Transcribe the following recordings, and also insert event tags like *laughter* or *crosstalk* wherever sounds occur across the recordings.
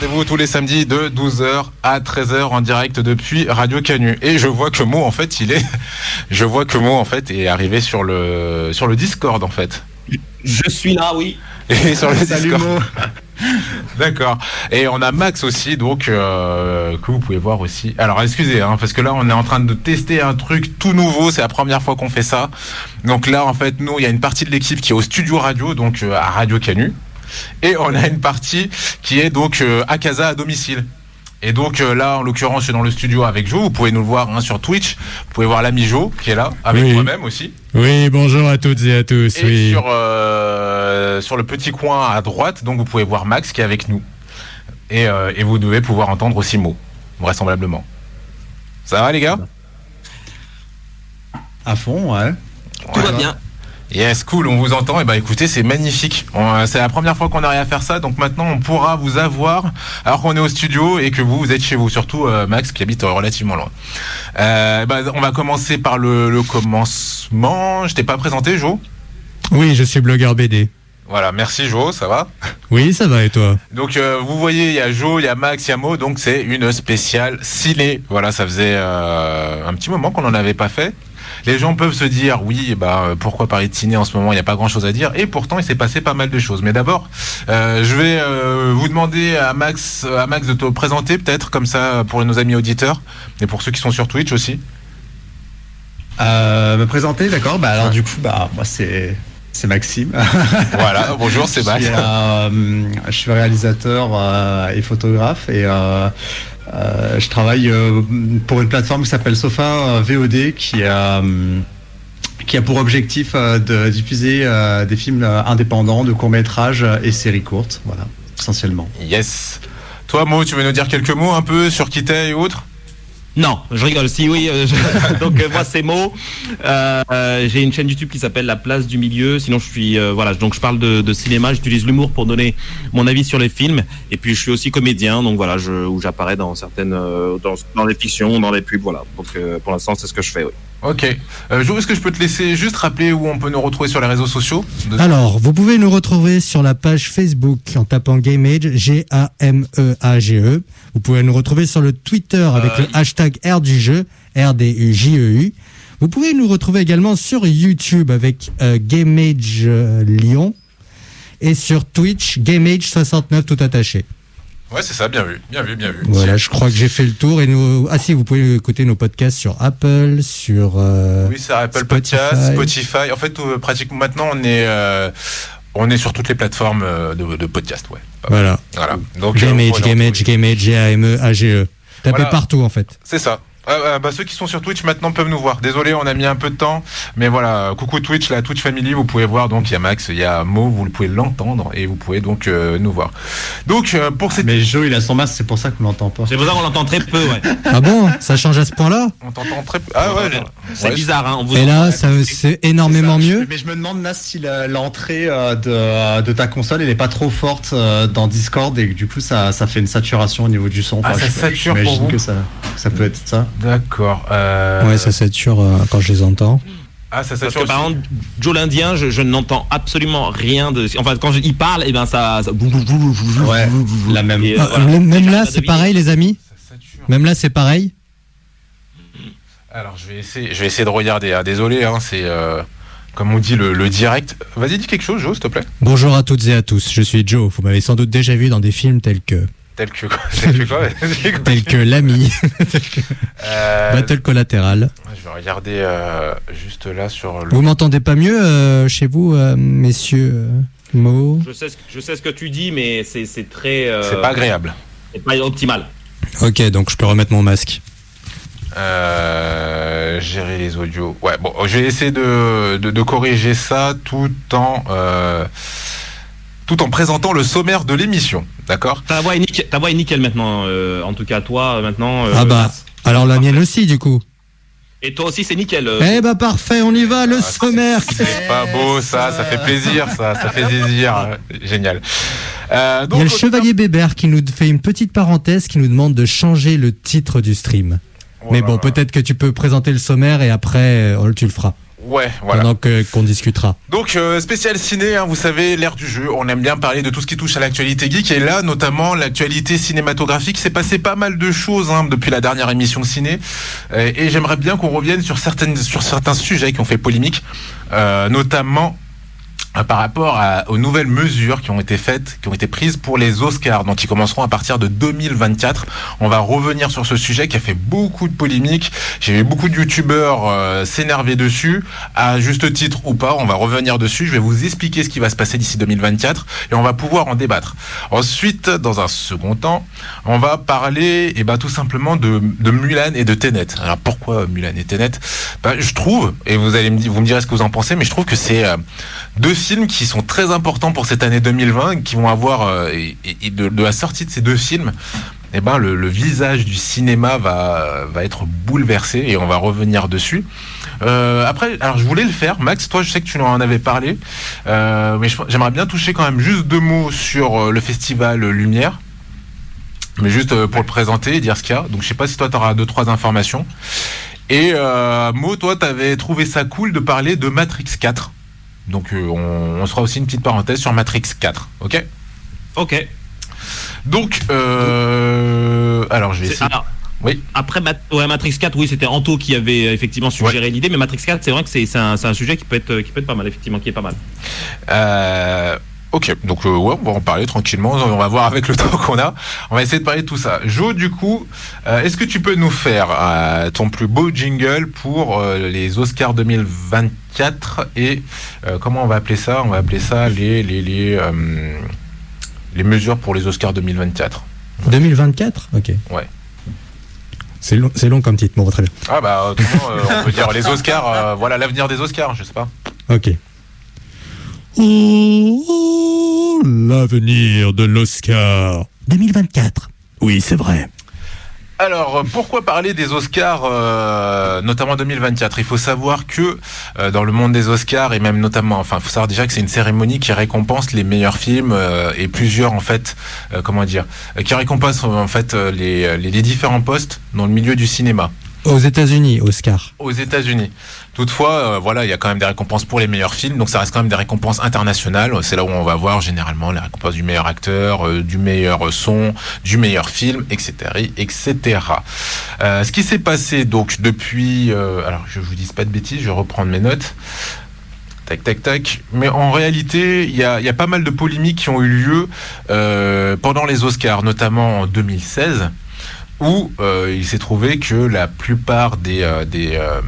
Rendez-vous tous les samedis de 12h à 13h en direct depuis Radio Canu. Et je vois que Mo, en fait, il est, *laughs* je vois que Mo, en fait, est arrivé sur le, sur le Discord, en fait. Je suis là, oui. *laughs* Et sur le Discord. *laughs* D'accord. Et on a Max aussi, donc euh, que vous pouvez voir aussi. Alors excusez, hein, parce que là on est en train de tester un truc tout nouveau. C'est la première fois qu'on fait ça. Donc là en fait nous il y a une partie de l'équipe qui est au studio radio, donc euh, à Radio Canu, et on a une partie qui est donc euh, à casa à domicile. Et donc euh, là, en l'occurrence, je suis dans le studio avec Jo. Vous pouvez nous le voir hein, sur Twitch. Vous pouvez voir l'ami Jo qui est là avec Oui. moi-même aussi. Oui, bonjour à toutes et à tous. Et oui. sur, euh, sur le petit coin à droite, donc vous pouvez voir Max qui est avec nous. Et, euh, et vous devez pouvoir entendre aussi Mo, vraisemblablement. Ça va les gars? À fond, ouais. Tout va bien. Yes, cool, on vous entend. Et bah écoutez, c'est magnifique. Euh, C'est la première fois qu'on arrive à faire ça, donc maintenant on pourra vous avoir alors qu'on est au studio et que vous, vous êtes chez vous, surtout euh, Max qui habite euh, relativement loin. Euh, bah, on va commencer par le, le commencement. Je t'ai pas présenté, Jo? Oui, je suis blogueur BD. Voilà, merci Jo, ça va? Oui, ça va et toi? Donc euh, vous voyez, il y a Jo, il y a Max, il y a Mo, donc c'est une spéciale ciné. Voilà, ça faisait euh, un petit moment qu'on n'en avait pas fait. Les gens peuvent se dire, oui, bah pourquoi parler de ciné en ce moment Il n'y a pas grand-chose à dire. Et pourtant, il s'est passé pas mal de choses. Mais d'abord, euh, je vais euh, vous demander à Max, à Max de te présenter peut-être comme ça pour nos amis auditeurs et pour ceux qui sont sur Twitch aussi. Euh, me présenter, d'accord. Bah alors du coup, bah moi c'est c'est Maxime. *laughs* Voilà, bonjour, c'est je, Max. suis, euh, je suis réalisateur euh, et photographe et euh, euh, je travaille euh, pour une plateforme qui s'appelle Sofa euh, VOD qui a qui a pour objectif de diffuser des films indépendants, de courts métrages et séries courtes, voilà, essentiellement. Yes. Toi, Mo, tu veux nous dire quelques mots un peu sur qui t'es et autres Non, je rigole. Si oui, euh, *laughs* donc euh, moi c'est Mo. Euh, J'ai une chaîne YouTube qui s'appelle La Place du Milieu. Sinon je suis euh, voilà, donc je parle de, de cinéma. J'utilise l'humour pour donner mon avis sur les films. Et puis je suis aussi comédien, donc voilà, je, où j'apparais dans certaines euh, dans, dans les fictions, dans les pubs, voilà. Donc euh, pour l'instant c'est ce que je fais. Oui. Ok. Euh, est-ce que je peux te laisser juste rappeler où on peut nous retrouver sur les réseaux sociaux De- Alors, vous pouvez nous retrouver sur la page Facebook en tapant GameAge, G-A-M-E-A-G-E. E. Vous pouvez nous retrouver sur le Twitter avec Euh, le hashtag R du jeu, R-D-U-J-E-U. E Vous pouvez nous retrouver également sur YouTube avec euh, GameAge euh, Lyon et sur Twitch, GameAge69 tout attaché. Ouais, c'est ça, bien vu, bien vu, bien vu. Voilà, je crois que j'ai fait le tour. Et nous... Ah si, vous pouvez écouter nos podcasts sur Apple, sur... euh, Oui, c'est Apple Spotify. Podcast, Spotify. En fait, euh, pratiquement maintenant, on est, euh, on est sur toutes les plateformes de, de podcast, ouais. Voilà. Voilà. Donc, euh, GameAge, voilà, GameAge, GameAge, G-A-M-E-A-G-E. Tapez Voilà. partout en fait. C'est ça. Ah, ah, bah, ceux qui sont sur Twitch maintenant peuvent nous voir. Désolé, on a mis un peu de temps, mais voilà. Coucou Twitch, la Twitch Family, vous pouvez voir. Donc il y a Max, il y a Mo, vous pouvez l'entendre et vous pouvez donc euh, nous voir. Donc euh, pour cette, Mais Joe il a son masque, c'est pour ça qu'on l'entend pas. C'est pour ça qu'on l'entend très peu. Ouais. *laughs* Ah bon? Ça change à ce point-là? On t'entend très peu. Ah ouais. C'est ouais, bizarre. Hein, on vous Et là, c'est énormément ça. mieux. Mais je me demande, Nas, si l'entrée euh, de, de ta console, elle est pas trop forte euh, dans Discord et que du coup, ça, ça fait une saturation au niveau du son. Ah, ça je- sature pour j'imagine vous que ça, ça peut être ça. D'accord. Euh, Ouais, ça sature euh, quand je les entends. Ah, ça Parce sature. que par exemple, Joe l'Indien, je, je n'entends absolument rien de. Enfin, quand je- il parle, et ben ça. ça- Ouais, la même. Et, euh, Ah, voilà. même- là, c'est pareil, les amis Ça sature. Même là, c'est pareil Alors je vais essayer, je vais essayer de regarder. Ah, désolé, hein, c'est euh, comme on dit le, le direct. Vas-y, dis quelque chose, Jo, s'il te plaît. Bonjour à toutes et à tous, je suis Joe. Vous m'avez sans doute déjà vu dans des films tels que, Tel que quoi Tel que quoi *laughs* L'Ami, Euh, Battle Collateral. Je vais regarder euh, juste là sur le. Vous m'entendez pas mieux euh, chez vous, euh, messieurs euh, Mo? Je sais, ce, je sais ce que tu dis, mais c'est c'est très. euh, C'est pas agréable. C'est pas optimal. Ok, donc je peux remettre mon masque. Euh, gérer les audios. Ouais, bon, je vais essayer de, de, de corriger ça tout en euh, tout en présentant le sommaire de l'émission, d'accord Ta voix est nickel, ta voix est nickel maintenant. euh, en tout cas, toi, maintenant. euh, Ah bah, alors la mienne aussi, du coup. Et toi aussi, c'est nickel. euh. Eh bah parfait, on y va, le Ah, sommaire C'est pas beau, ça, ça fait plaisir, ça, ça fait plaisir, génial. Euh, Il y a le chevalier Bébert qui nous fait une petite parenthèse qui nous demande de changer le titre du stream. Oh Mais bon, peut-être que tu peux présenter le sommaire et après, tu le feras. Ouais, voilà. Pendant que qu'on discutera. Donc euh, spécial ciné, hein, vous savez, l'ère du jeu, on aime bien parler de tout ce qui touche à l'actualité geek. Et là notamment l'actualité cinématographique, s'est passé pas mal de choses hein, depuis la dernière émission ciné. Euh, et j'aimerais bien qu'on revienne sur certaines sur certains sujets qui ont fait polémique, euh, notamment par rapport à- aux nouvelles mesures qui ont été faites, qui ont été prises pour les Oscars, donc qui commenceront à partir de 2024. On va revenir sur ce sujet qui a fait beaucoup de polémiques. J'ai vu beaucoup de youtubeurs euh, s'énerver dessus, à juste titre ou pas. On va revenir dessus. Je vais vous expliquer ce qui va se passer d'ici 2024 et on va pouvoir en débattre. Ensuite, dans un second temps, on va parler, et ben tout simplement de, de Mulan et de Tenet. Alors pourquoi Mulan et Tenet? Ben, Je trouve, et vous allez me dire, vous me direz ce que vous en pensez, mais je trouve que c'est euh, deux films qui sont très importants pour cette année 2020, qui vont avoir euh, de, la sortie de ces deux films. Eh ben, le, visage du cinéma va, va être bouleversé et on va revenir dessus. Euh, après, alors je voulais le faire, Max. Toi, je sais que tu en avais parlé, euh, mais j'aimerais bien toucher quand même juste deux mots sur le festival Lumière, mais juste pour le présenter et dire ce qu'il y a. Donc, je sais pas si toi, tu auras deux trois informations. Et euh, Mo, toi, t'avais trouvé ça cool de parler de Matrix 4. Donc, euh, on, on se fera aussi une petite parenthèse sur Matrix 4. Ok? Ok. Donc, euh, alors je vais essayer. alors, Oui. Après Mat- ouais, Matrix 4, oui, c'était Anto qui avait euh, effectivement suggéré l'idée, mais Matrix 4, c'est vrai que c'est un, sujet qui peut être qui peut être pas mal, effectivement, qui est pas mal. Euh, ok, donc euh, ouais, on va en parler tranquillement. On va voir avec le *laughs* temps qu'on a. On va essayer de parler de tout ça. Jo, du coup, euh, est-ce que tu peux nous faire euh, ton plus beau jingle pour les Oscars 2024 et euh, comment on va appeler ça? On va appeler ça les les les euh, les mesures pour les Oscars 2024. 2024 Ok. Ouais. C'est long, c'est long comme titre. Bon, très bien. Ah bah autrement, euh, on peut dire les Oscars. euh, voilà l'avenir des Oscars. Je sais pas. Ok. Oh, l'avenir de l'Oscar 2024. Oui, c'est vrai. Alors, euh, pourquoi parler des Oscars, euh, notamment 2024 Il faut savoir que euh, dans le monde des Oscars et même notamment, enfin, il faut savoir déjà que c'est une cérémonie qui récompense les meilleurs films euh, et plusieurs en fait, comment dire, qui récompense en fait les, les différents postes dans le milieu du cinéma Aux États-Unis, Oscar. aux États-Unis. Toutefois, euh, voilà, il y a quand même des récompenses pour les meilleurs films, donc ça reste quand même des récompenses internationales. C'est là où on va voir généralement les récompenses du meilleur acteur, euh, du meilleur son, du meilleur film, etc., etc. Euh, ce qui s'est passé donc depuis, alors je vous dis pas de bêtises, je vais reprendre mes notes. Tac, tac, tac. Mais en réalité, il y a, pas mal de polémiques qui ont eu lieu pendant les Oscars, notamment en 2016 où euh, il s'est trouvé que la plupart des, euh, des, euh,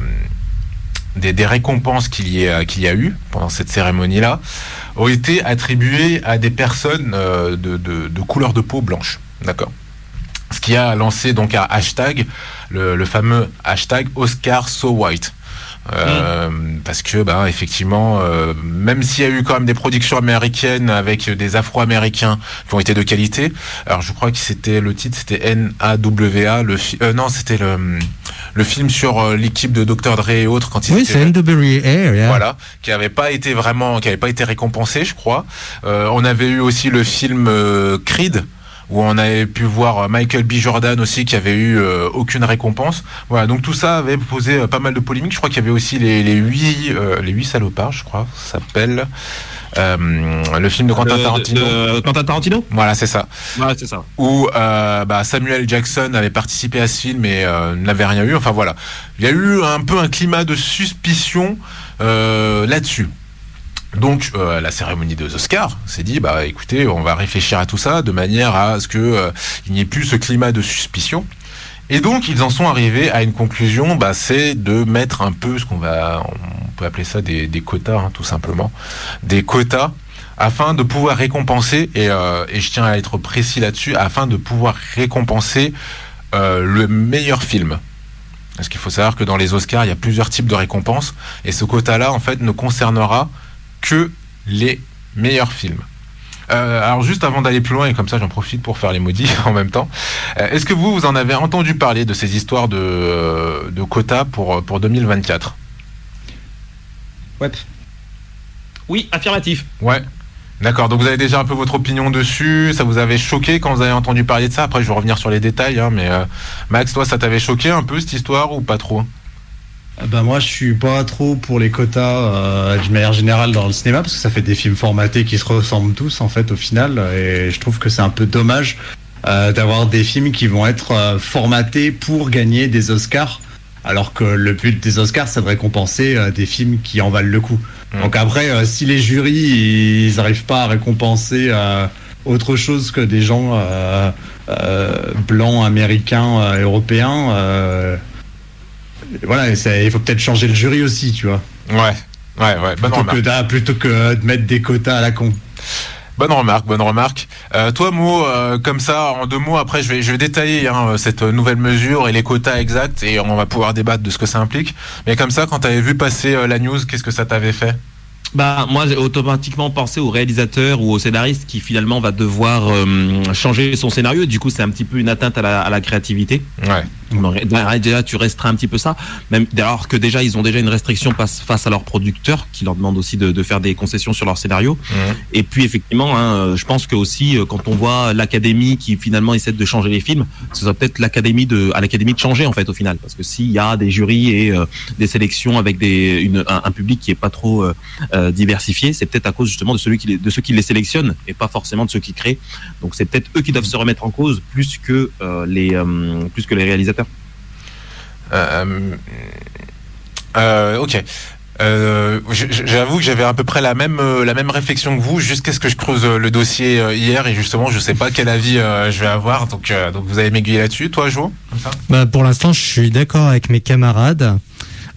des, des récompenses qu'il y, a- qu'il y a eu pendant cette cérémonie-là ont été attribuées à des personnes euh, de, de, de couleur de peau blanche. D'accord? Ce qui a lancé donc un hashtag, le, le fameux hashtag Oscar So White. Euh, Parce que, bah, effectivement, euh, même s'il y a eu quand même des productions américaines avec des Afro-Américains qui ont été de qualité, alors je crois que c'était le titre, c'était NAWA, le euh, non, c'était le le film sur euh, l'équipe de Dr Dre et autres quand ils Oui, étaient c'est. NWA. yeah. Voilà, qui avait pas été vraiment, qui avait pas été récompensé, je crois. Euh, on avait eu aussi le film Creed où on avait pu voir euh, Michael B. Jordan aussi qui avait eu euh, aucune récompense. Voilà, donc tout ça avait posé euh, pas mal de polémiques. Je crois qu'il y avait aussi les, les huit euh, les huit salopards, je crois, ça s'appelle le film de Quentin Tarantino. de- de Quentin Tarantino? Voilà, c'est ça Ouais, c'est ça. où bah, Samuel Jackson avait participé à ce film et n'avait rien eu. Enfin voilà, il y a eu un peu un climat de suspicion là-dessus. Donc euh, la cérémonie des Oscars s'est dit bah écoutez on va réfléchir à tout ça de manière à ce que euh, il n'y ait plus ce climat de suspicion. Et donc ils en sont arrivés à une conclusion, bah, c'est de mettre un peu ce qu'on va, on peut appeler ça des, des quotas hein, tout simplement, des quotas afin de pouvoir récompenser, et, euh, et je tiens à être précis là-dessus, afin de pouvoir récompenser euh, le meilleur film. Parce qu'il faut savoir que dans les Oscars, il y a plusieurs types de récompenses, et ce quota-là, en fait, ne concernera que les meilleurs films. Euh, alors juste avant d'aller plus loin, et comme ça j'en profite pour faire les maudits *laughs* en même temps, euh, est-ce que vous, vous en avez entendu parler de ces histoires de, euh, de quotas pour, pour 2024 Ouais. Oui, affirmatif. Ouais. D'accord, donc vous avez déjà un peu votre opinion dessus, ça vous avait choqué quand vous avez entendu parler de ça? Après je vais revenir sur les détails, hein, mais euh, Max, toi ça t'avait choqué un peu cette histoire ou pas trop? Ben moi, je suis pas trop pour les quotas euh, de manière générale dans le cinéma parce que ça fait des films formatés qui se ressemblent tous en fait au final et je trouve que c'est un peu dommage euh, d'avoir des films qui vont être euh, formatés pour gagner des Oscars alors que le but des Oscars c'est de récompenser euh, des films qui en valent le coup. Mm. Donc après, euh, si les jurys ils arrivent pas à récompenser euh, autre chose que des gens euh, euh, blancs, américains, euh, européens. Euh, voilà, il faut peut-être changer le jury aussi, tu vois. Ouais, ouais, ouais. Bonne Plutôt remarque. que, plutôt que de mettre des quotas à la con. Bonne remarque, bonne remarque. Euh, toi, Mo, euh, comme ça, en deux mots, après, je vais, je vais détailler hein, cette nouvelle mesure et les quotas exacts et on va pouvoir débattre de ce que ça implique. Mais comme ça, quand tu avais vu passer euh, la news, qu'est-ce que ça t'avait fait? Bah moi j'ai automatiquement pensé au réalisateur ou au scénariste qui finalement va devoir euh, changer son scénario. Du coup c'est un petit peu une atteinte à la, à la créativité. Ouais. Déjà tu restreins un petit peu ça, même alors que déjà ils ont déjà une restriction face, à leurs producteurs qui leur demandent aussi de, de faire des concessions sur leur scénario. Mhm. Et puis effectivement, hein, euh, je pense que aussi euh, quand on voit l'académie qui finalement essaie de changer les films, ce serait peut-être l'académie de à l'académie de changer en fait au final, parce que s'il y a des jurys et euh, des sélections avec des une, un, un public qui est pas trop euh, diversifié, c'est peut-être à cause justement de celui qui les, de ceux qui les sélectionnent et pas forcément de ceux qui créent. Donc c'est peut-être eux qui doivent se remettre en cause plus que euh, les plus que les réalisateurs. Euh, euh, ok. Euh, J'avoue que j'avais à peu près la même la même réflexion que vous jusqu'à ce que je creuse le dossier hier et justement je sais pas quel avis je vais avoir donc donc vous allez m'aiguiller là-dessus toi Jo Bah, pour l'instant, je suis d'accord avec mes camarades.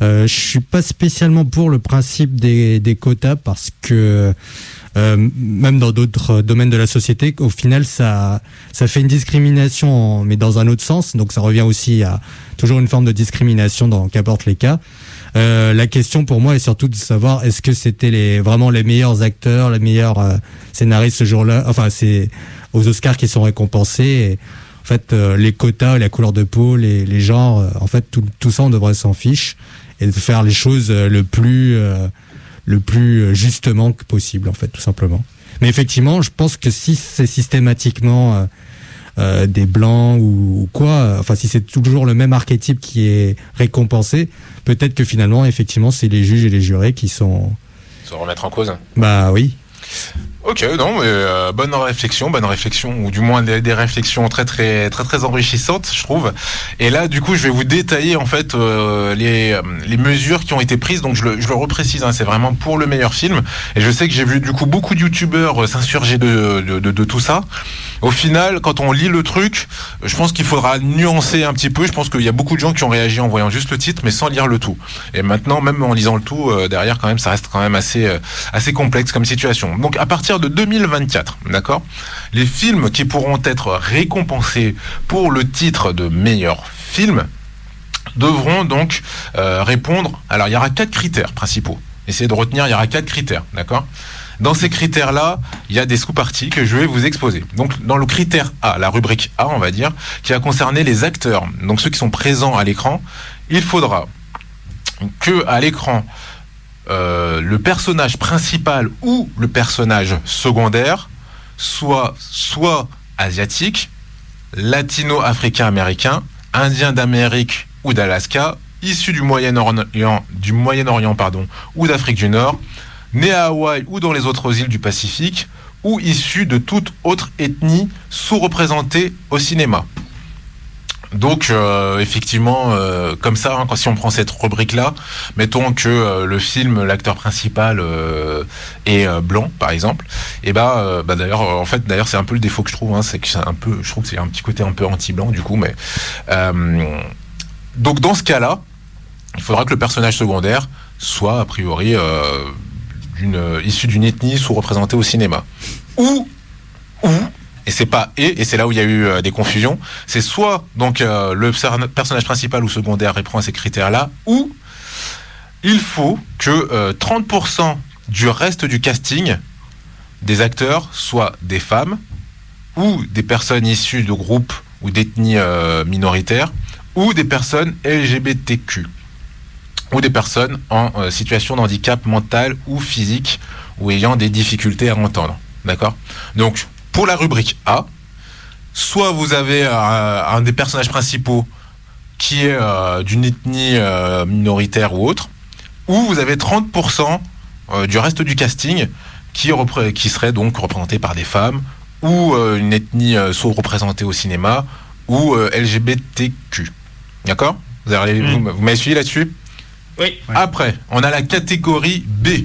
Je suis pas spécialement pour le principe des, des quotas parce que euh, même dans d'autres domaines de la société, au final, ça ça fait une discrimination, mais dans un autre sens. Donc, ça revient aussi à toujours une forme de discrimination dans qu'importe les cas. Euh, la question pour moi est surtout de savoir est-ce que c'était les vraiment les meilleurs acteurs, les meilleurs euh, scénaristes ce jour-là. Enfin, c'est aux Oscars qui sont récompensés. En fait, euh, les quotas, la couleur de peau, les, les genres, euh, en fait, tout, tout ça, on devrait s'en fiche et de faire les choses euh, le plus, euh, le plus euh, justement que possible, en fait, tout simplement. Mais effectivement, je pense que si c'est systématiquement euh, euh, des blancs ou, ou quoi, euh, enfin, si c'est toujours le même archétype qui est récompensé, peut-être que finalement, effectivement, c'est les juges et les jurés qui sont, se remettre en cause bah oui, Ok, non, mais euh, bonne réflexion, bonne réflexion, ou du moins des, réflexions très très très très enrichissantes, je trouve. Et là, du coup, je vais vous détailler en fait euh, les euh, les mesures qui ont été prises. Donc, je le je le reprécise, hein, c'est vraiment pour le meilleur film. Et je sais que j'ai vu du coup beaucoup de youtubeurs euh, s'insurger de, de de de tout ça. Au final, quand on lit le truc, je pense qu'il faudra nuancer un petit peu. Je pense qu'il y a beaucoup de gens qui ont réagi en voyant juste le titre, mais sans lire le tout. Et maintenant, même en lisant le tout, euh, derrière, quand même, ça reste quand même assez, euh, assez complexe comme situation. Donc, à partir de 2024, d'accord, les films qui pourront être récompensés pour le titre de meilleur film devront donc euh, répondre. Alors, il y aura quatre critères principaux. Essayez de retenir, il y aura quatre critères, d'accord? Dans ces critères-là, il y a des sous-parties que je vais vous exposer. Donc, dans le critère A, la rubrique A, on va dire, qui va concerner les acteurs, donc ceux qui sont présents à l'écran, il faudra que à l'écran, euh, le personnage principal ou le personnage secondaire soit soit asiatique, latino-africain-américain, indien d'Amérique ou d'Alaska, issu du Moyen-Orient, ou d'Afrique du Nord, né à Hawaï ou dans les autres îles du Pacifique, ou issu de toute autre ethnie sous-représentée au cinéma. Donc euh, effectivement, euh, comme ça, hein, si on prend cette rubrique-là, mettons que euh, le film, l'acteur principal est blanc, par exemple, et bah, bah d'ailleurs, en fait, d'ailleurs, c'est un peu le défaut que je trouve, hein, c'est que c'est un peu, je trouve que c'est un petit côté un peu anti-blanc du coup, mais donc dans ce cas-là, il faudra que le personnage secondaire soit a priori d'une issu d'une ethnie sous-représentée au cinéma, ou ou et c'est pas et et c'est là où il y a eu euh, des confusions c'est soit donc euh, le per- personnage principal ou secondaire répond à ces critères là ou il faut que euh, 30% du reste du casting des acteurs soient des femmes ou des personnes issues de groupes ou d'ethnies euh, minoritaires ou des personnes LGBTQ ou des personnes en euh, situation de handicap mental ou physique ou ayant des difficultés à entendre. D'accord? Donc, pour la rubrique A, soit vous avez un, un des personnages principaux qui est d'une ethnie minoritaire ou autre, ou vous avez 30% du reste du casting qui, qui serait donc représenté par des femmes ou une ethnie sous-représentée au cinéma ou LGBTQ. D'accord? Vous, mm. vous m'avez suivi là-dessus? Oui. Après, on a la catégorie B.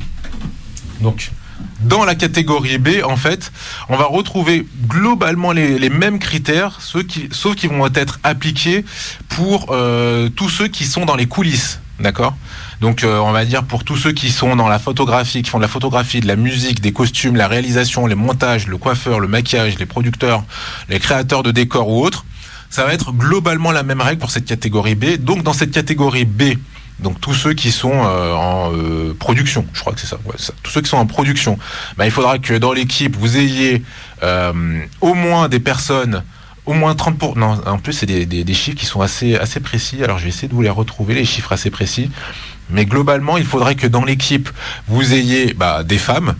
Donc, dans la catégorie B, en fait, on va retrouver globalement les, mêmes critères, ceux qui, sauf qu'ils vont être appliqués pour euh, tous ceux qui sont dans les coulisses. D'accord? Donc, euh, on va dire pour tous ceux qui sont dans la photographie, qui font de la photographie, de la musique, des costumes, la réalisation, les montages, le coiffeur, le maquillage, les producteurs, les créateurs de décors ou autres, ça va être globalement la même règle pour cette catégorie B. Donc, dans cette catégorie B, donc tous ceux qui sont euh, en euh, production, je crois que c'est ça, tous ceux qui sont en production, bah, il faudra que dans l'équipe vous ayez euh, au moins des personnes, au moins 30 pour, non, en plus c'est des, chiffres qui sont assez assez précis. Alors je vais essayer de vous les retrouver les chiffres assez précis, mais globalement il faudrait que dans l'équipe vous ayez bah, des femmes,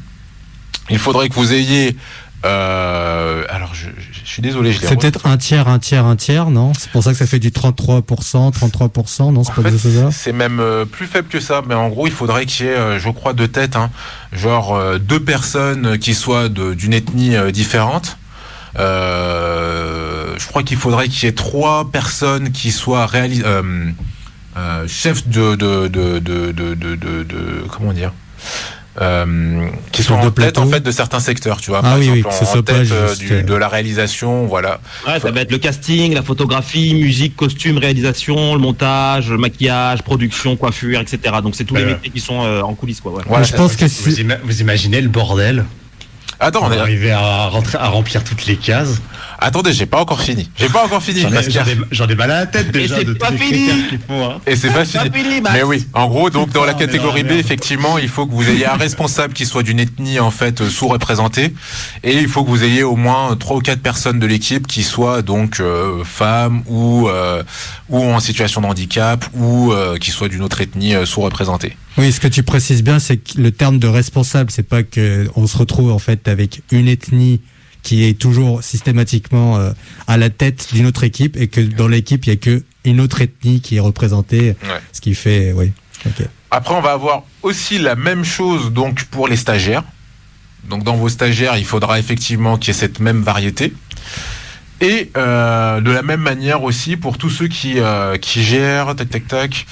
il faudrait que vous ayez euh, alors, je, suis désolé. C'est peut-être un tiers, un tiers, un tiers, non? C'est pour ça que ça fait du 33%, 33%, non? C'est pas fait, C'est même euh, plus faible que ça, mais en gros, il faudrait qu'il y ait, euh, je crois, deux têtes, hein, genre deux personnes qui soient d'une ethnie différente. je crois qu'il faudrait qu'il y ait trois personnes qui soient réalis chefs de de, de, de, de, comment dire? Euh, qui sont en tête en fait de certains secteurs, tu vois. Ah par oui, exemple, oui, en, tête euh, de la réalisation, voilà. Ouais, ça va être le casting, la photographie, musique, costume, réalisation, le montage, le maquillage, production, coiffure, etc. Donc c'est tous les métiers qui sont euh, en coulisses, quoi. Ouais. je pense que vous, vous imaginez le bordel Attends, on est arrivé à, rentrer, à remplir toutes les cases. Attendez, j'ai pas encore fini. J'ai pas encore fini. J'en ai, mal à la tête déjà. Et c'est pas fini. Hein. Et c'est pas, fini. Mais oui. En gros, donc dans la catégorie B, effectivement, il faut que vous ayez un responsable qui soit d'une ethnie en fait sous-représentée, et il faut que vous ayez au moins trois ou quatre personnes de l'équipe qui soient donc euh, femmes ou euh, ou en situation de handicap ou euh, qui soient d'une autre ethnie sous-représentée. Oui, ce que tu précises bien, c'est que le terme de responsable, c'est pas que on se retrouve en fait avec une ethnie qui est toujours systématiquement euh, à la tête d'une autre équipe et que dans l'équipe il y a que une autre ethnie qui est représentée, ce qui fait, oui. Après, on va avoir aussi la même chose donc pour les stagiaires. Donc dans vos stagiaires, il faudra effectivement qu'il y ait cette même variété. Et euh, de la même manière aussi pour tous ceux qui, euh, qui gèrent, tac tac tac,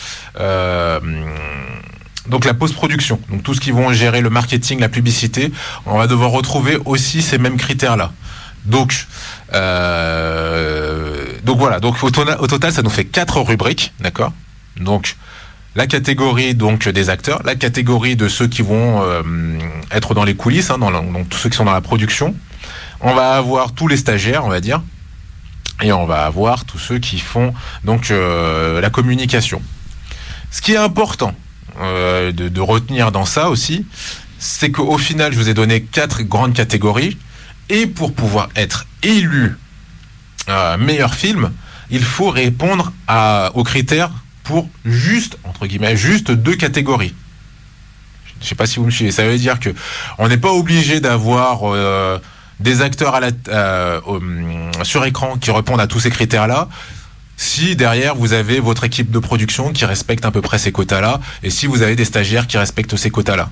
donc la post-production, donc tout ce qui vont gérer le marketing, la publicité, on va devoir retrouver aussi ces mêmes critères-là. Donc, euh, donc voilà. Donc au, total, ça nous fait quatre rubriques, d'accord? Donc la catégorie donc des acteurs, la catégorie de ceux qui vont euh, être dans les coulisses, hein, donc tous ceux qui sont dans la production. On va avoir tous les stagiaires, on va dire, et on va avoir tous ceux qui font donc euh, la communication. Ce qui est important, euh, de, retenir dans ça aussi, c'est qu'au final, je vous ai donné quatre grandes catégories. Et pour pouvoir être élu euh, meilleur film, il faut répondre aux critères pour juste, entre guillemets, juste deux catégories. Je ne sais pas si vous me suivez. Ça veut dire que on n'est pas obligé d'avoir euh, des acteurs sur écran qui répondent à tous ces critères-là si derrière vous avez votre équipe de production qui respecte à peu près ces quotas-là, et si vous avez des stagiaires qui respectent ces quotas-là.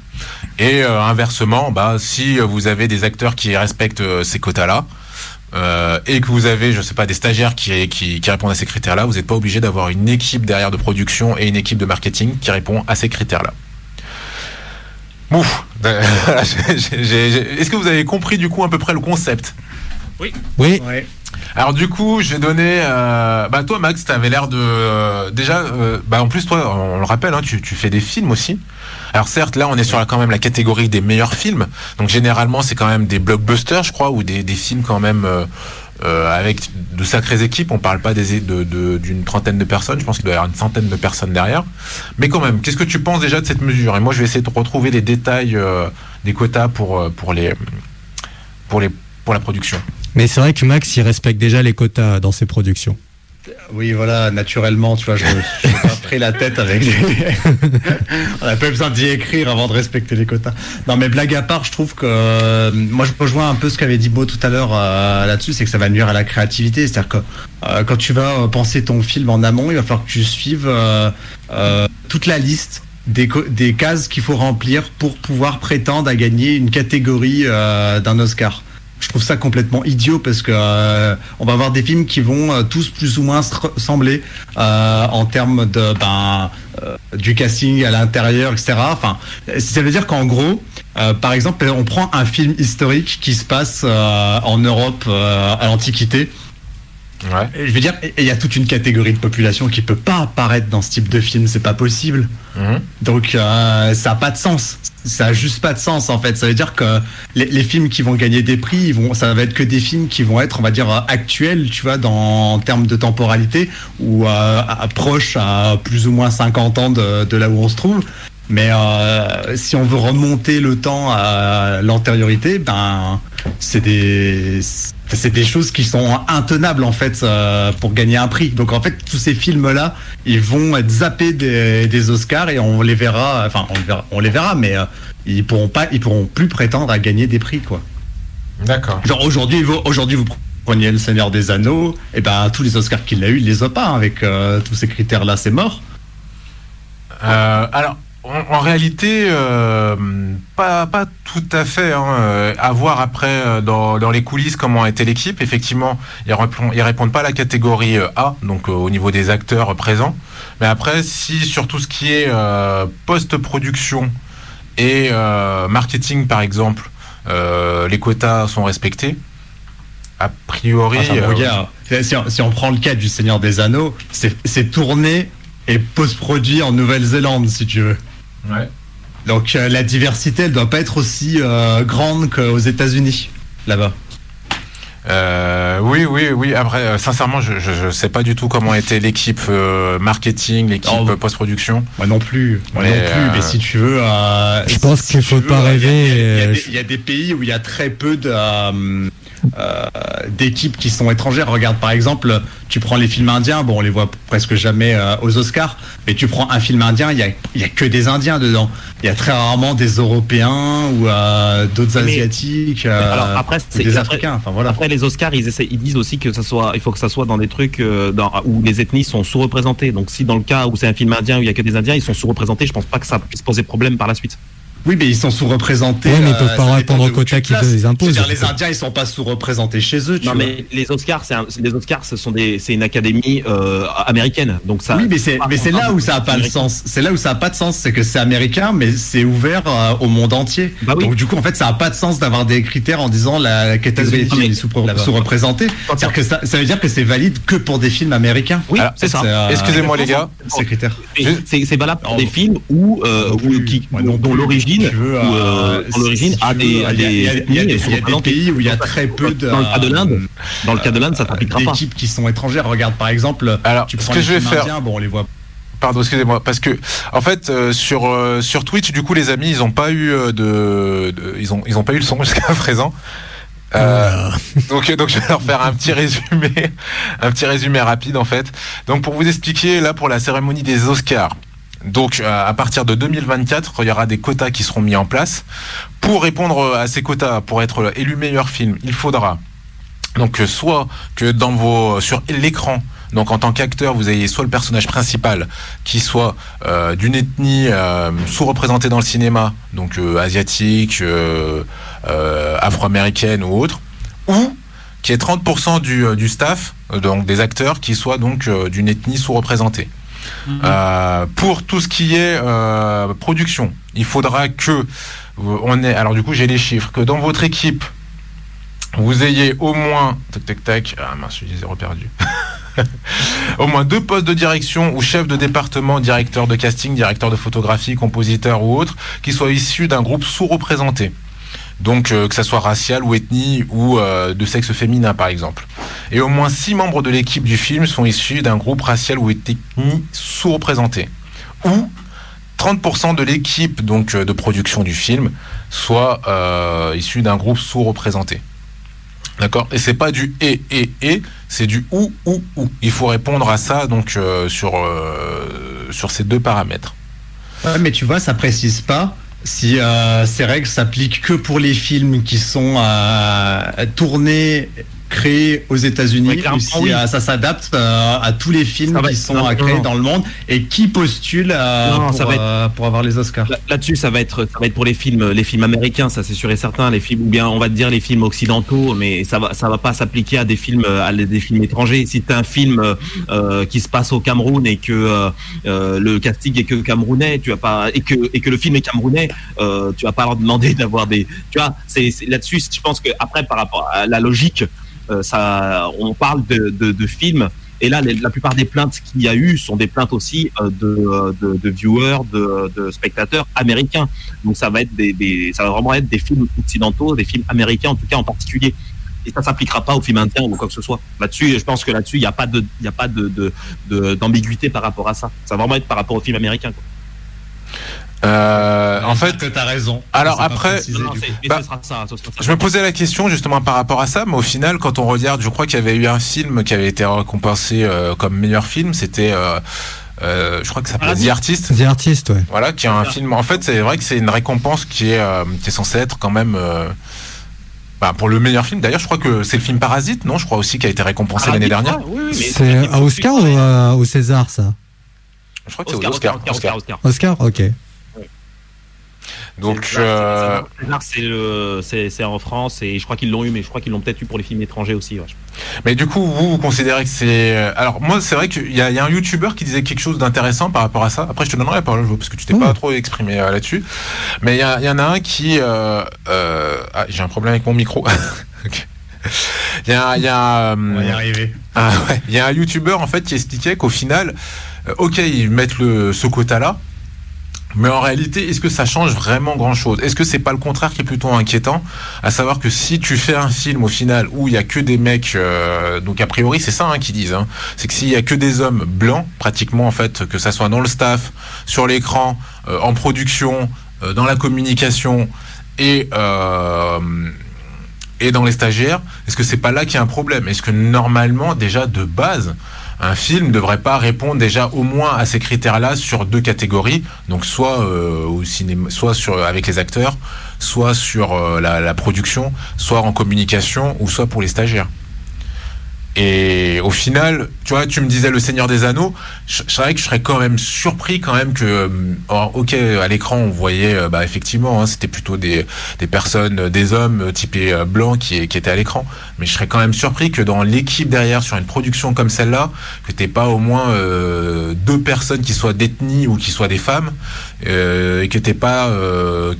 Et euh, inversement, bah, si vous avez des acteurs qui respectent euh, ces quotas-là, euh, et que vous avez, je sais pas, des stagiaires qui, qui, qui répondent à ces critères-là, vous n'êtes pas obligé d'avoir une équipe derrière de production et une équipe de marketing qui répond à ces critères-là. Ouf *laughs* Est-ce que vous avez compris du coup à peu près le concept? Oui. Oui. Alors du coup, j'ai donné. Euh, bah toi, Max, t'avais l'air de euh, déjà. Euh, bah en plus, toi, on le rappelle, hein, tu, fais des films aussi. Alors certes, là, on est sur la, quand même la catégorie des meilleurs films. Donc généralement, c'est quand même des blockbusters, je crois, ou des, films quand même. Avec de sacrées équipes, on parle pas des d'une de, trentaine de personnes, je pense qu'il doit y avoir une centaine de personnes derrière. Mais quand même, qu'est-ce que tu penses déjà de cette mesure? Et moi, je vais essayer de retrouver les détails des quotas pour pour les pour les pour la production. Mais c'est vrai que Max, il respecte déjà les quotas dans ses productions. Oui, voilà, naturellement, tu vois, je n'ai pas pris la tête avec. *laughs* On n'a pas besoin d'y écrire avant de respecter les quotas. Non, mais blague à part, je trouve que... Euh, moi, je rejoins un peu ce qu'avait dit Beau tout à l'heure euh, là-dessus, c'est que ça va nuire à la créativité. C'est-à-dire que euh, quand tu vas penser ton film en amont, il va falloir que tu suives toute la liste des cases qu'il faut remplir pour pouvoir prétendre à gagner une catégorie d'un Oscar je trouve ça complètement idiot parce que euh, on va avoir des films qui vont euh, tous plus ou moins se ressembler euh, en termes de ben du casting à l'intérieur, etc. Enfin, ça veut dire qu'en gros, par exemple, on prend un film historique qui se passe en Europe à l'Antiquité Ouais. Je veux dire, il y a toute une catégorie de population qui peut pas apparaître dans ce type de film, c'est pas possible. Mhm. Donc euh, ça a pas de sens. Ça a juste pas de sens en fait. Ça veut dire que les, films qui vont gagner des prix, ils vont, ça va être que des films qui vont être, on va dire, actuels, tu vois, dans en termes de temporalité ou euh, proches à plus ou moins 50 ans de, de là où on se trouve. Mais euh, si on veut remonter le temps à l'antériorité, ben c'est des c'est des choses qui sont intenables en fait euh, pour gagner un prix. Donc en fait tous ces films là, ils vont être zappés des, des Oscars et on les verra. Enfin on les verra, on les verra mais euh, ils pourront pas, ils pourront plus prétendre à gagner des prix quoi. D'accord. Genre aujourd'hui vous aujourd'hui vous prenez le Seigneur des Anneaux, et ben tous les Oscars qu'il a eu, il les a pas hein, avec euh, tous ces critères là, c'est mort. alors en, réalité, euh, pas, pas tout à fait. Hein. Euh, à voir après euh, dans, dans, les coulisses comment a été l'équipe. Effectivement, ils répondent, ils répondent pas à la catégorie A, donc au niveau des acteurs présents. Mais après, si sur tout ce qui est post-production et marketing, par exemple, les quotas sont respectés, a priori. regarde, si, on, si, on, prend le cas du Seigneur des Anneaux, c'est tourné et post-produit en Nouvelle-Zélande, si tu veux. Donc euh, la diversité, elle doit pas être aussi euh, grande qu'aux États-Unis, là-bas. Euh, oui, oui, oui. Après, sincèrement, je, je, sais pas du tout comment était l'équipe marketing, l'équipe oh. post-production. Moi non plus. Moi non plus. Mais si tu veux, je pense qu'il faut pas rêver. Il y, a des pays où il y a très peu de euh, d'équipes qui sont étrangères. Regarde par exemple, tu prends les films indiens, bon on les voit presque jamais euh, aux Oscars, mais tu prends un film indien, il y a, y a, que des Indiens dedans. Il y a très rarement des Européens ou euh, d'autres Asiatiques, alors après, des Africains. Enfin voilà. Après les Oscars, ils, essaient, ils disent aussi que ça soit, il faut que ça soit dans des trucs dans, où les ethnies sont sous-représentées. Donc si dans le cas où c'est un film indien où il y a que des Indiens, ils sont sous-représentés, je pense pas que ça puisse poser problème par la suite. Oui, mais ils sont sous-représentés. Oui, mais ils peuvent euh, pas répondre au quota qu'ils les imposent. les Indiens, ils sont pas sous-représentés chez eux. Tu non, vois. mais les Oscars, c'est les Oscars, ce sont des, c'est une académie euh, américaine, donc ça. Oui, mais c'est, mais c'est là où ça a pas de sens. C'est là où ça a pas de sens, c'est que c'est américain, mais c'est ouvert euh, au monde entier. Bah oui. Donc du coup, en fait, ça a pas de sens d'avoir des critères en disant la catégorie est sous-représentée. C'est-à-dire que ça, ça veut dire que c'est valide que pour des films américains. Oui, c'est ça. Excusez-moi les gars. Ces critères. C'est valable pour des films où, dont l'origine euh, l'origine a des, il y a des pays où il y a très peu de dans le cas de l'Inde dans le cas de l'Inde ça t'appliquera pas d'équipes qui sont étrangères. Regarde par exemple alors tu ce que je vais faire bon on les voit. Pardon, excusez-moi, parce que en fait euh, sur euh, sur Twitch, du coup, les amis, ils ont pas eu de, ils ont ils ont pas eu le son *laughs* jusqu'à présent. donc, donc je vais leur faire un petit *laughs* résumé, un petit résumé rapide en fait. Donc pour vous expliquer là pour la cérémonie des Oscars, donc euh, à partir de 2024, il y aura des quotas qui seront mis en place. Pour répondre à ces quotas, pour être élu meilleur film, il faudra donc euh, soit que dans vos sur l'écran donc en tant qu'acteur, vous ayez soit le personnage principal qui soit euh, d'une ethnie sous-représentée dans le cinéma, donc asiatique, afro-américaine ou autre, ou qui est 30% du, du staff, donc des acteurs qui soient donc d'une ethnie sous-représentée. Mhm. Euh, pour tout ce qui est euh, production, il faudra que on ait. Alors du coup, j'ai les chiffres que dans votre équipe, vous ayez au moins tac tac tac. Ah mince, j'ai zéro perdu. *laughs* au moins deux postes de direction ou chef de département, directeur de casting, directeur de photographie, compositeur ou autre, qui soient issus d'un groupe sous-représenté donc euh, que ça soit racial ou ethnie ou euh, de sexe féminin par exemple. Et au moins six membres de l'équipe du film sont issus d'un groupe racial ou ethnie sous-représenté. Ou 30% de l'équipe donc euh, de production du film soit issu d'un groupe sous-représenté. D'accord? Et c'est pas du et, et, et, c'est du ou, ou, ou. Il faut répondre à ça donc euh, sur, euh, sur ces deux paramètres. Ouais, mais tu vois, ça précise pas si euh, ces règles s'appliquent que pour les films qui sont tournés créé aux États-Unis, euh, ça s'adapte euh, à tous les films qui sont créés dans le monde. Et qui postulent euh, pour, avoir les Oscars? Là-dessus, ça va être ça va être pour les films les films américains, ça c'est sûr et certain, les films ou bien on va dire les films occidentaux, mais ça va ça va pas s'appliquer à des films à des films étrangers. Si tu un film qui se passe au Cameroun et que le casting est que camerounais, tu vas pas et que et que le film est camerounais, tu vas pas leur demander *laughs* d'avoir des tu vois, c'est là-dessus je pense que après par rapport à la logique euh, ça, on parle de, films. Et là, la plupart des plaintes qu'il y a eu sont des plaintes aussi euh, de, de, viewers, de, spectateurs américains. Donc ça va être des, vraiment être des films occidentaux, des films américains en tout cas en particulier. Et ça s'appliquera pas aux films internes ou quoi que ce soit. Là-dessus, je pense que là-dessus, il n'y a pas d'ambiguïté par rapport à ça. Ça va vraiment être par rapport aux films américains. Euh, en fait, que as raison. Alors après, bah, je me posais la question justement par rapport à ça, mais au final, quand on regarde, je crois qu'il y avait eu un film qui avait été récompensé euh, comme meilleur film, c'était. Euh, euh je crois que ça s'appelle The Artist. The Artist, ouais. Voilà, qui est un film. En fait, c'est vrai que c'est une récompense qui est qui est censée être quand même. Bah, pour le meilleur film, d'ailleurs, je crois que c'est le film Parasite, non Je crois aussi qui a été récompensé l'année dernière. c'est à Oscar ou au César, ça? Je crois que c'est Oscar. Oscar, Oscar. Oscar, ok. Donc, euh... c'est en France et je crois qu'ils l'ont eu, mais je crois qu'ils l'ont peut-être eu pour les films étrangers aussi. Mais du coup, vous, vous considérez que c'est. Euh, alors, moi, c'est vrai qu'il y, y, a un YouTuber qui disait quelque chose d'intéressant par rapport à ça. Après, je te donnerai la parole, parce que tu t'es pas trop exprimé euh, là-dessus. Mais il y, y, en a un qui. Euh, euh... Ah, j'ai un problème avec mon micro. *laughs* Il y a, y a, On va y arriver. *laughs* Ah, ouais. Il y a un YouTuber en fait qui expliquait qu'au final, ok, ils mettent le, ce quota-là, mais en réalité, est-ce que ça change vraiment grand-chose? Est-ce que c'est pas le contraire qui est plutôt inquiétant? À savoir que si tu fais un film au final où il y a que des mecs, euh, donc a priori c'est ça hein, qu'ils disent, hein, c'est que s'il y a que des hommes blancs, pratiquement en fait, que ça soit dans le staff, sur l'écran, euh, en production, euh, dans la communication et et dans les stagiaires, est-ce que c'est pas là qu'il y a un problème? Est-ce que normalement déjà de base un film ne devrait pas répondre déjà au moins à ces critères-là sur deux catégories, donc soit euh, au cinéma, soit sur avec les acteurs, soit sur euh, la, la, production, soit en communication ou soit pour les stagiaires. Et au final, tu vois, tu me disais le Seigneur des Anneaux, je, je que je serais quand même surpris quand même que, euh, ok, à l'écran on voyait, euh, bah effectivement, hein, c'était plutôt des, des personnes, euh, des hommes typés blancs qui, qui étaient à l'écran, mais je serais quand même surpris que dans l'équipe derrière sur une production comme celle-là, que t'aies pas au moins euh, deux personnes qui soient d'ethnie ou qui soient des femmes, euh, et que t'aies pas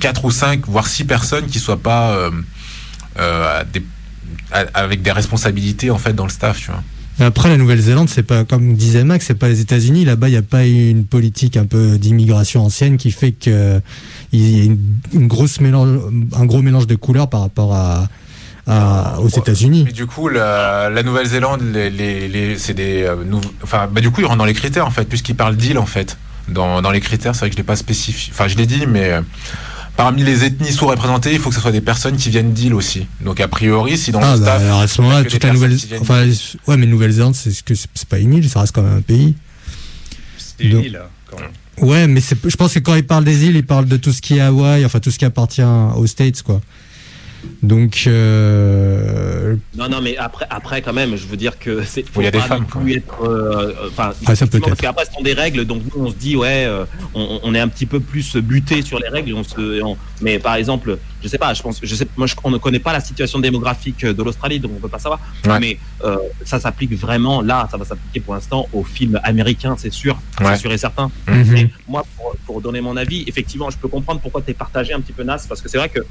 quatre ou cinq voire six personnes qui soient pas des avec des responsabilités en fait dans le staff, tu vois. Après, la Nouvelle-Zélande, c'est pas comme disait Max, c'est pas les États-Unis. Là-bas, il n'y a pas une politique un peu d'immigration ancienne qui fait que il y a une, grosse mélange, un gros mélange de couleurs par rapport à, aux États-Unis. Mais du coup, la, la Nouvelle-Zélande, les, les, les c'est des, euh, enfin, bah, du coup, ils rentrent dans les critères en fait, puisqu'ils parlent d'île en fait. Dans, dans les critères, c'est vrai que je l'ai pas spécifié. Enfin, je l'ai dit, mais euh, parmi les ethnies sous-représentées, il faut que ce soit des personnes qui viennent d'île aussi. Donc a priori, si dans ah, le bah, staff, alors à ce moment-là, toute la nouvelle, enfin, ouais, mais Nouvelle-Zélande, c'est que c'est pas une île, ça reste quand même un pays. C'est une île, quand même. Ouais, mais je pense que quand ils parlent des îles, ils parlent de tout ce qui est Hawaï, enfin tout ce qui appartient aux States, quoi. Donc. Euh... Non, non, mais après, après, quand même, je veux dire que c'est. Il y a des femmes. Être, euh, enfin, ah, ça peut parce qu'après, ce sont des règles, donc nous, on se dit, ouais, euh, on, on, est un petit peu plus buté sur les règles. On se, on, mais par exemple, je sais pas, je pense, je sais, moi, je, on ne connaît pas la situation démographique de l'Australie, donc on peut pas savoir. Ouais. Mais euh, ça s'applique vraiment, là, ça va s'appliquer pour l'instant aux films américains, c'est sûr, ouais. c'est sûr et certain. Mm -hmm. Mais moi, pour, pour, donner mon avis, effectivement, je peux comprendre pourquoi tu es partagé un petit peu, Nas, parce que c'est vrai que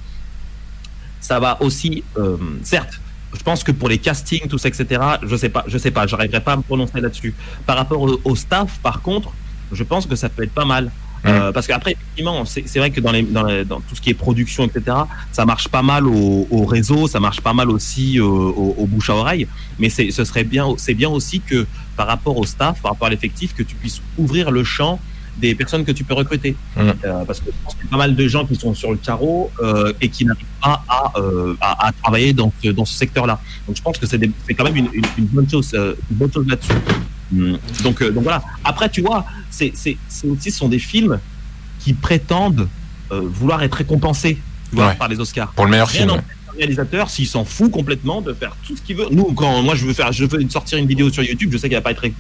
ça va aussi, euh, certes, je pense que pour les castings, tout ça, etc., je sais pas, je sais pas, j'arriverai pas à me prononcer là-dessus. Par rapport au, au, staff, par contre, je pense que ça peut être pas mal. Mmh. Euh, parce qu'après, effectivement, c'est vrai que dans, les, dans, les, dans, tout ce qui est production, etc., ça marche pas mal au, au réseau, ça marche pas mal aussi au, au, au bouche à oreille. Mais ce serait bien, c'est bien aussi que par rapport au staff, par rapport à l'effectif, que tu puisses ouvrir le champ des personnes que tu peux recruter. Mm. Euh, parce que je pense qu'il y a pas mal de gens qui sont sur le carreau euh, et qui n'arrivent pas à, euh, à, à travailler dans ce, dans ce secteur-là. Donc je pense que c'est quand même une, une, une bonne chose, euh, une bonne chose là-dessus. Mm. Donc, euh, donc voilà. Après, tu vois, c'est aussi ce sont des films qui prétendent euh, vouloir être récompensés tu vois, Ouais. par les Oscars. Pour le meilleur Rien film. Réalisateur s'il s'en fout complètement de faire tout ce qu'il veut. Nous, quand moi je veux faire, je veux sortir une vidéo sur YouTube, je sais qu'elle va pas être ré-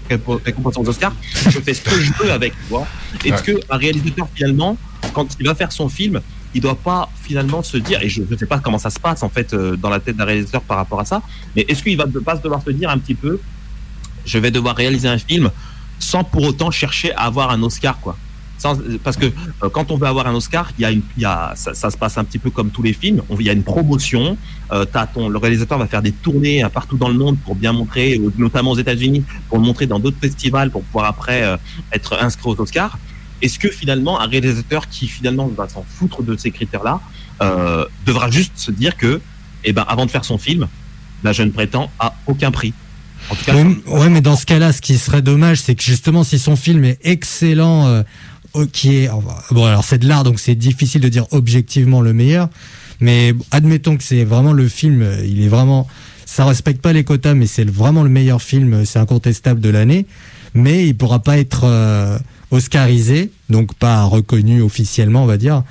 récompensée aux Oscars. Je fais ce que je veux avec, tu vois. Est-ce que un réalisateur finalement, quand il va faire son film, il doit pas finalement se dire, et je ne sais pas comment ça se passe en fait euh, dans la tête d'un réalisateur par rapport à ça, mais est-ce qu'il va pas devoir se dire un petit peu, je vais devoir réaliser un film sans pour autant chercher à avoir un Oscar, quoi. Sans- parce que euh, quand on veut avoir un Oscar, il y a une, il y a, ça, ça se passe un petit peu comme tous les films. Il y a une promotion. Euh, ton, le réalisateur va faire des tournées euh, partout dans le monde pour bien montrer, notamment aux États-Unis, pour le montrer dans d'autres festivals pour pouvoir après euh, être inscrit aux Oscars. Est-ce que finalement un réalisateur qui finalement va s'en foutre de ces critères-là devra juste se dire que, eh ben, avant de faire son film, la jeune prétend à aucun prix. En tout cas, Oui, ouais, mais dans ce cas-là, ce qui serait dommage, c'est que justement, si son film est excellent, est bon, alors c'est de l'art, donc c'est difficile de dire objectivement le meilleur, mais admettons que c'est vraiment le film, euh, il est vraiment, ça respecte pas les quotas, mais c'est vraiment le meilleur film, euh, c'est incontestable de l'année, mais il pourra pas être euh, oscarisé, donc pas reconnu officiellement, on va dire,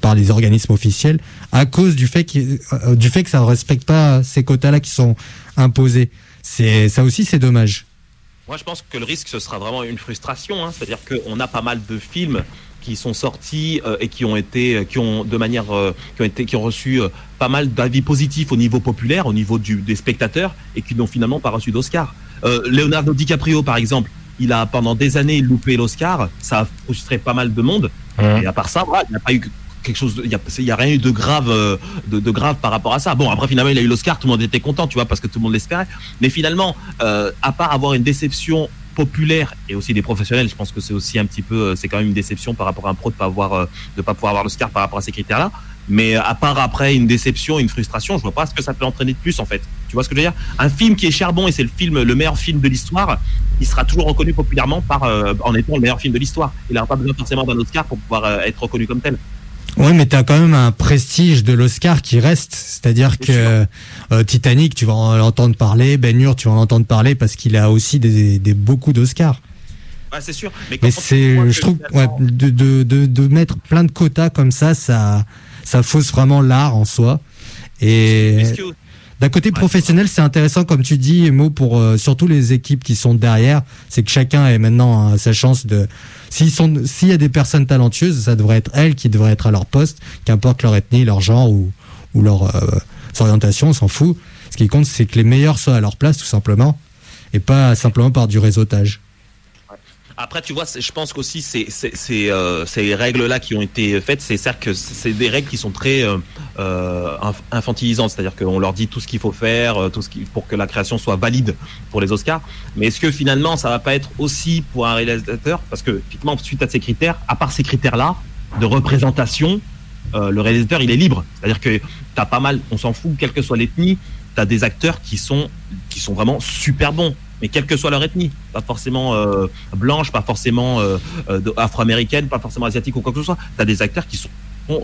par les organismes officiels, à cause du fait, qu'il- euh, du fait que ça respecte pas ces quotas-là qui sont imposés. C'est ça aussi, c'est dommage. Moi, je pense que le risque, ce sera vraiment une frustration. Hein. C'est-à-dire qu'on a pas mal de films qui sont sortis euh, et qui ont été, qui ont de manière, euh, qui ont été, qui ont reçu euh, pas mal d'avis positifs au niveau populaire, au niveau du, des spectateurs, et qui n'ont finalement pas reçu d'Oscar. Euh, Leonardo DiCaprio, par exemple, il a pendant des années loupé l'Oscar. Ça a frustré pas mal de monde. Mmh. Et à part ça, voilà, il n'y a pas eu quelque chose, il y a, a rien eu de grave, euh, de, grave par rapport à ça. Bon, après finalement, il a eu l'Oscar, tout le monde était content, tu vois, parce que tout le monde l'espérait. Mais finalement, euh, à part avoir une déception populaire et aussi des professionnels, je pense que c'est aussi un petit peu, euh, c'est quand même une déception par rapport à un pro de pas avoir, de pas pouvoir avoir l'Oscar par rapport à ces critères-là. Mais à part après une déception, une frustration, je vois pas ce que ça peut entraîner de plus en fait. Tu vois ce que je veux dire? Un film qui est charbon et c'est le film, le meilleur film de l'histoire, il sera toujours reconnu populairement par, en étant le meilleur film de l'histoire. Il n'aura pas besoin forcément d'un Oscar pour pouvoir être reconnu comme tel. Oui, mais t'as quand même un prestige de l'Oscar qui reste. C'est-à-dire que euh, Titanic, tu vas en entendre parler. Ben Hur, tu vas en entendre parler parce qu'il a aussi des, des beaucoup d'Oscars. Ouais, c'est sûr. Mais, Mais c'est, je trouve, ouais, de, de, de, de mettre plein de quotas comme ça, ça, ça fausse vraiment l'art en soi. Et d'un côté professionnel, c'est intéressant, comme tu dis, Mo, pour euh, surtout les équipes qui sont derrière. C'est que chacun ait maintenant euh, sa chance de. S'ils sont, s'il y a des personnes talentueuses, ça devrait être elles qui devraient être à leur poste, qu'importe leur ethnie, leur genre ou, ou leur euh, orientation, on s'en fout. Ce qui compte, c'est que les meilleurs soient à leur place, tout simplement, et pas simplement par du réseautage. Après, tu vois, je pense qu'aussi c'est c'est- c'est, euh, ces règles-là qui ont été faites, c'est certes que c'est des règles qui sont très euh, euh, inf- infantilisantes, c'est-à-dire qu'on leur dit tout ce qu'il faut faire, euh, tout ce qui, pour que la création soit valide pour les Oscars. Mais est-ce que finalement, ça va pas être aussi pour un réalisateur, parce que typiquement suite à ces critères, à part ces critères-là de représentation, euh, le réalisateur il est libre, c'est-à-dire que t'as pas mal, on s'en fout, quelle que soit l'ethnie, t'as des acteurs qui sont qui sont vraiment super bons. Mais quelle que soit leur ethnie, pas forcément euh, blanche, pas forcément euh, euh, afro-américaine, pas forcément asiatique ou quoi que ce soit. Tu as des acteurs qui sont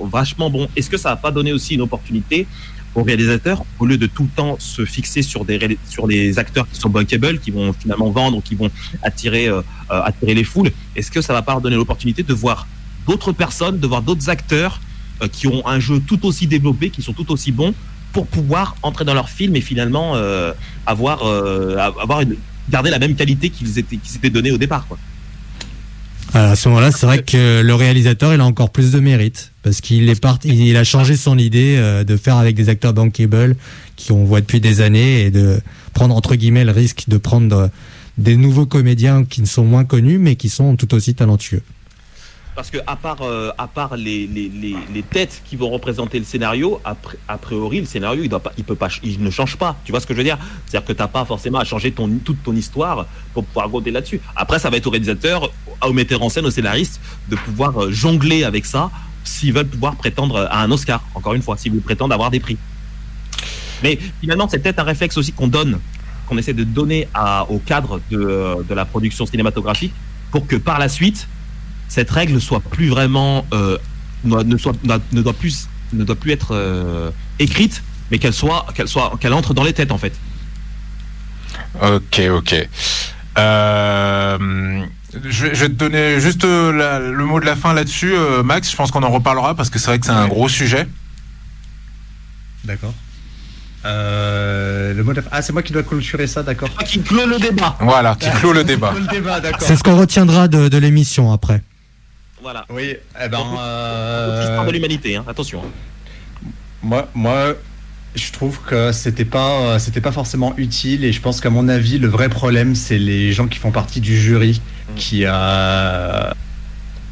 vachement bons. Est-ce que ça va pas donné aussi une opportunité aux réalisateurs, au lieu de tout le temps se fixer sur des, sur des acteurs qui sont bankable, qui vont finalement vendre, qui vont attirer, euh, euh, attirer les foules, est-ce que ça va pas leur donner l'opportunité de voir d'autres personnes, de voir d'autres acteurs euh, qui ont un jeu tout aussi développé, qui sont tout aussi bons, pour pouvoir entrer dans leur film et finalement euh, avoir, euh, avoir une, garder la même qualité qu'ils étaient, qu'ils s'étaient donnés au départ. Quoi. À ce moment-là, c'est vrai que le réalisateur, il a encore plus de mérite parce qu'il est parti, il a changé son idée euh, de faire avec des acteurs bankable qui on voit depuis des années et de prendre entre guillemets le risque de prendre euh, des nouveaux comédiens qui ne sont moins connus mais qui sont tout aussi talentueux. Parce que à part, euh, à part les, les, les, têtes qui vont représenter le scénario, a, pri- a priori le scénario il ne change pas. Tu vois ce que je veux dire? C'est-à-dire que t'as pas forcément à changer toute ton histoire pour pouvoir compter là-dessus. Après, ça va être au réalisateur, au metteur en scène, au scénariste de pouvoir euh, jongler avec ça s'ils veulent pouvoir prétendre à un Oscar. Encore une fois, s'ils veulent prétendre avoir des prix. Mais finalement, c'est peut-être un réflexe aussi qu'on donne, qu'on essaie de donner au cadre de, de la production cinématographique pour que par la suite cette règle soit plus vraiment ne, soit, ne doit plus ne doit plus être écrite, mais qu'elle soit qu'elle soit qu'elle entre dans les têtes en fait. Ok, ok. Euh, je, vais te donner juste euh, le mot de la fin là-dessus, euh, Max. Je pense qu'on en reparlera parce que c'est vrai que c'est un gros sujet. D'accord. le mot de Ah, c'est moi qui dois clôturer ça, d'accord. Qui clôt le débat. Voilà, qui clôt le débat. c'est ce qu'on retiendra de, l'émission après. Voilà. Oui, eh ben. de l'humanité, hein. attention. Moi, moi, je trouve que c'était pas c'était pas forcément utile et je pense qu'à mon avis le vrai problème c'est les gens qui font partie du jury mm. qui a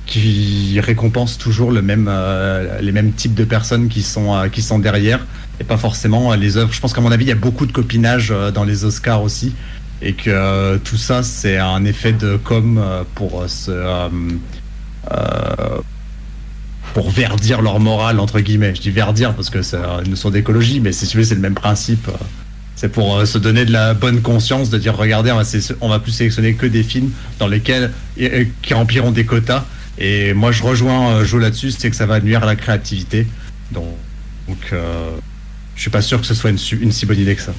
qui récompensent toujours le même euh, les mêmes types de personnes qui sont euh, qui sont derrière et pas forcément les œuvres. Je pense qu'à mon avis il y a beaucoup de copinage euh, dans les Oscars aussi et que tout ça c'est un effet de com pour se pour verdir leur morale entre guillemets. Je dis verdir parce que c'est une notion d'écologie, mais si tu veux, c'est le même principe. C'est pour euh, se donner de la bonne conscience de dire regardez, on va, plus sélectionner que des films dans lesquels qui rempliront des quotas. Et moi, je rejoins euh, Joe là-dessus, c'est que ça va nuire à la créativité. Donc, euh, je suis pas sûr que ce soit une si bonne idée que ça.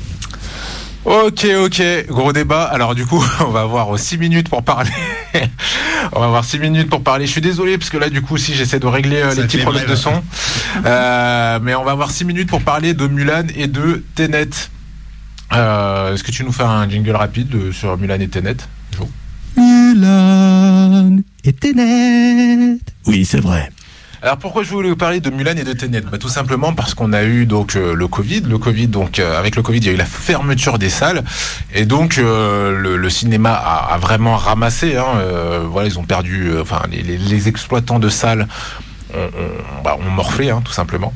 Ok, ok, gros débat. Alors du coup, *laughs* on va avoir 6 minutes pour parler. *laughs* on va avoir 6 minutes pour parler. Je suis désolé parce que là, du coup, si j'essaie de régler euh, les petits problèmes de son, *laughs* euh, mais on va avoir 6 minutes pour parler de Mulan et de Tenet. Euh, Est-ce que tu nous fais un jingle rapide sur Mulan et Tenet Mulan et Tenet. Oui, c'est vrai. Alors pourquoi je voulais vous parler de Mulan et de Tenet? Bah, Tout simplement parce qu'on a eu donc euh, le Covid. Le Covid, donc euh, avec le Covid, il y a eu la fermeture des salles et donc euh, le, cinéma a, vraiment ramassé. Hein, voilà, ils ont perdu. Enfin, les, exploitants de salles ont, bah, morflé, hein, tout simplement.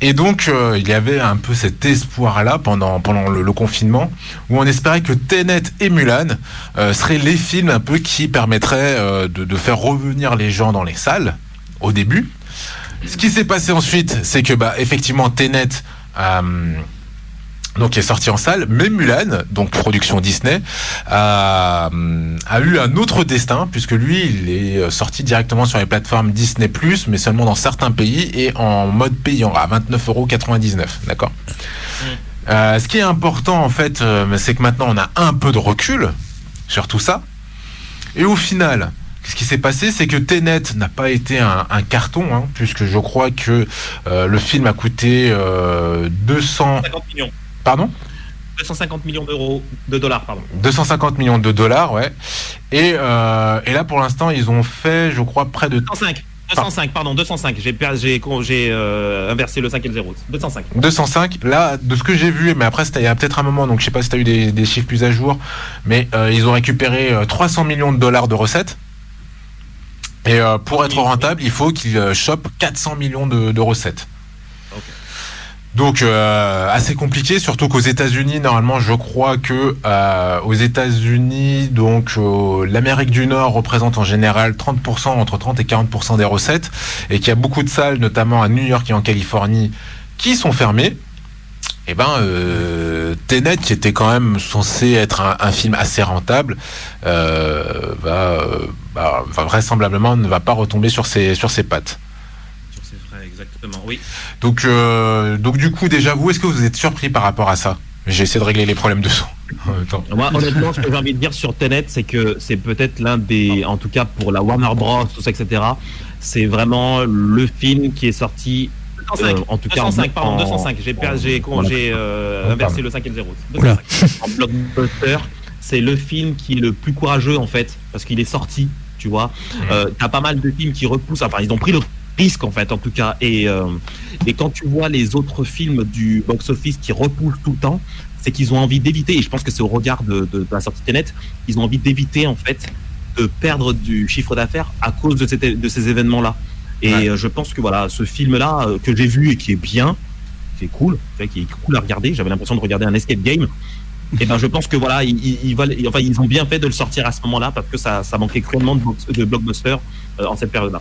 Et donc, il y avait un peu cet espoir-là pendant, pendant le, confinement, où on espérait que Tenet et Mulan seraient les films un peu qui permettraient de, faire revenir les gens dans les salles au début. Ce qui s'est passé ensuite, c'est que bah effectivement Tenet euh, donc est sorti en salle, mais Mulan, donc production Disney, a, eu un autre destin puisque lui, il est sorti directement sur les plateformes Disney+, mais seulement dans certains pays et en mode payant à 29,99€, d'accord? Mm. Euh, ce qui est important en fait, euh, c'est que maintenant on a un peu de recul sur tout ça, et au final, ce qui s'est passé, c'est que Tenet n'a pas été un, carton, hein, puisque je crois que euh, le film a coûté 200... Euh, millions. Pardon? 250 millions d'euros, de dollars, pardon. 250 millions de dollars, ouais. Et, euh, et là, pour l'instant, ils ont fait, je crois, près de... 205. 205, pardon, 205. J'ai j'ai inversé le 5 et le 0. 205. 205. Là, de ce que j'ai vu, mais après c'était il y a peut-être un moment, donc je sais pas si tu as eu des, des, chiffres plus à jour, mais ils ont récupéré 300 millions de dollars de recettes. Et euh, pour être rentable, il faut qu'il euh, chope 400 millions de, recettes. Donc euh, assez compliqué, surtout qu'aux États-Unis, normalement, je crois que aux États-Unis, donc l'Amérique du Nord représente en général 30%, entre 30 et 40% des recettes, et qu'il y a beaucoup de salles, notamment à New York et en Californie, qui sont fermées. Et eh ben, euh, Tenet, qui était quand même censé être un, film assez rentable, va, bah, vraisemblablement ne va pas retomber sur ses, sur ses pattes. Sur ses frais, exactement, oui. Donc, euh, donc du coup, déjà, vous, est-ce que vous êtes surpris par rapport à ça? J'ai essayé de régler les problèmes de son. *laughs* Moi, honnêtement, ce que j'ai envie de dire sur Tenet, c'est que c'est peut-être l'un des, en tout cas pour la Warner Bros, tout ça, etc. C'est vraiment le film qui est sorti 205. Euh, en tout 205, cas, pardon, 205. J'ai, j'ai, euh, inversé le 5 et le 0. 205. en blockbuster, c'est le film qui est le plus courageux en fait, parce qu'il est sorti, tu vois. Euh, t'as pas mal de films qui repoussent, enfin ils ont pris le risque en fait, en tout cas. Et, euh, et quand tu vois les autres films du box-office qui repoussent tout le temps, c'est qu'ils ont envie d'éviter, et je pense que c'est au regard de, de, de la sortie Tenet, ils ont envie d'éviter en fait de perdre du chiffre d'affaires à cause de, de ces événements-là. Et euh, je pense que voilà, ce film-là euh, que j'ai vu et qui est bien, qui est cool, qui est cool à regarder. J'avais l'impression de regarder un escape game. Et ben je pense que voilà, ils, enfin, ils ont bien fait de le sortir à ce moment-là parce que ça, ça manquait cruellement de, de blockbuster euh, en cette période-là.